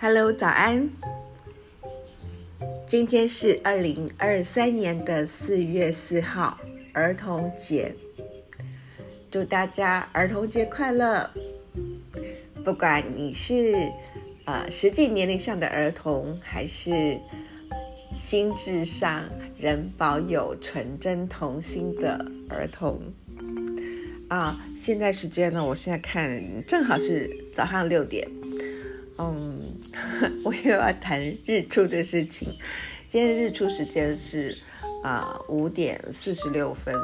Hello，早安！今天是二零二三年的四月四号，儿童节。祝大家儿童节快乐！不管你是呃实际年龄上的儿童，还是心智上仍保有纯真童心的儿童。啊，现在时间呢？我现在看正好是早上六点。嗯，我又要谈日出的事情。今天日出时间是啊五点四十六分。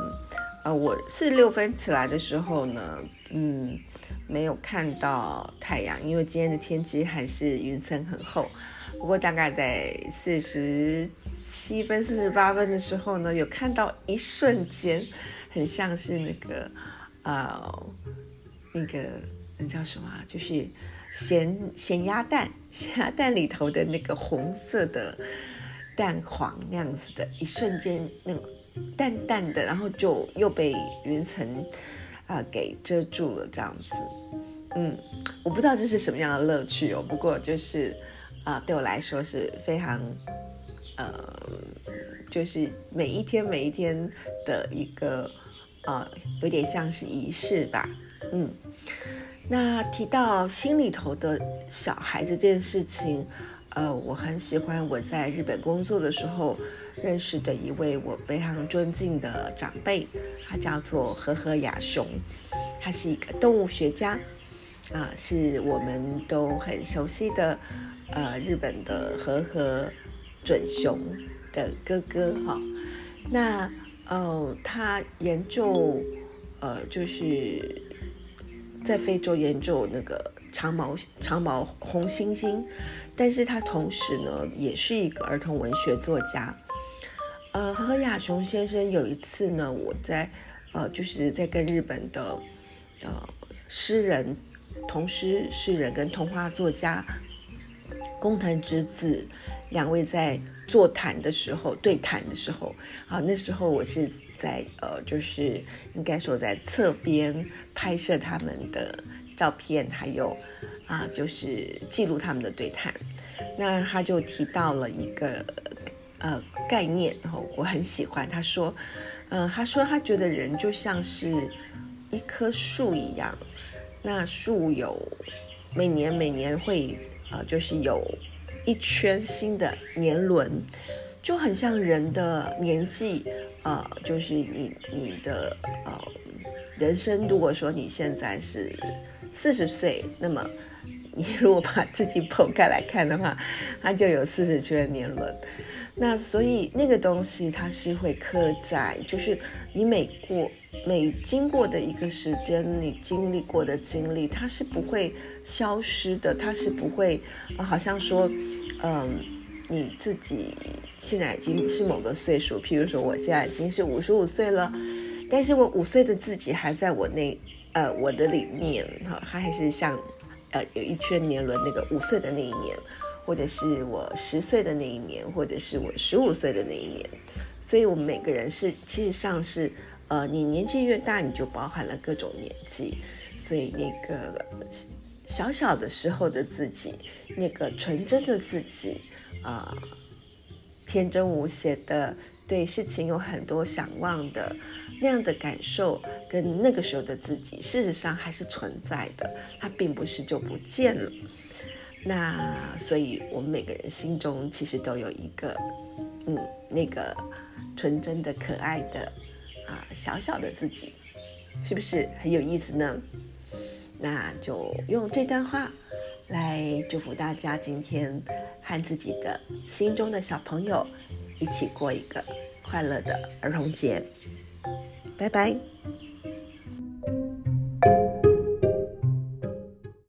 呃，我四十六分起来的时候呢，嗯，没有看到太阳，因为今天的天气还是云层很厚。不过大概在四十七分、四十八分的时候呢，有看到一瞬间，很像是那个。呃，那个那叫什么？就是咸咸鸭蛋，咸鸭蛋里头的那个红色的蛋黄那样子的，一瞬间那种淡淡的，然后就又被云层啊给遮住了，这样子。嗯，我不知道这是什么样的乐趣哦。不过就是啊，对我来说是非常呃，就是每一天每一天的一个。呃，有点像是仪式吧，嗯。那提到心里头的小孩这件事情，呃，我很喜欢我在日本工作的时候认识的一位我非常尊敬的长辈，他叫做和和雅雄，他是一个动物学家，啊，是我们都很熟悉的，呃，日本的和和准雄的哥哥哈，那。哦，他研究，呃，就是在非洲研究那个长毛长毛红猩猩，但是他同时呢，也是一个儿童文学作家。呃，和亚雄先生有一次呢，我在呃，就是在跟日本的呃诗人、童诗诗人跟童话作家工藤之子两位在。座谈的时候，对谈的时候，啊，那时候我是在呃，就是应该说在侧边拍摄他们的照片，还有啊，就是记录他们的对谈。那他就提到了一个呃概念，然后我很喜欢。他说，嗯，他说他觉得人就像是一棵树一样，那树有每年每年会呃，就是有。一圈新的年轮，就很像人的年纪，呃，就是你你的呃人生。如果说你现在是四十岁，那么 你如果把自己剖开来看的话，它就有四十圈年轮。那所以那个东西它是会刻在，就是你每过每经过的一个时间，你经历过的经历，它是不会消失的，它是不会，好像说，嗯，你自己现在已经是某个岁数，譬如说我现在已经是五十五岁了，但是我五岁的自己还在我那，呃，我的里面，哈，它还是像，呃，有一圈年轮那个五岁的那一年。或者是我十岁的那一年，或者是我十五岁的那一年，所以我们每个人是，其实上是，呃，你年纪越大，你就包含了各种年纪，所以那个小小的时候的自己，那个纯真的自己，啊，天真无邪的，对事情有很多想望的那样的感受，跟那个时候的自己，事实上还是存在的，它并不是就不见了。那所以，我们每个人心中其实都有一个，嗯，那个纯真的、可爱的啊，小小的自己，是不是很有意思呢？那就用这段话来祝福大家，今天和自己的心中的小朋友一起过一个快乐的儿童节。拜拜。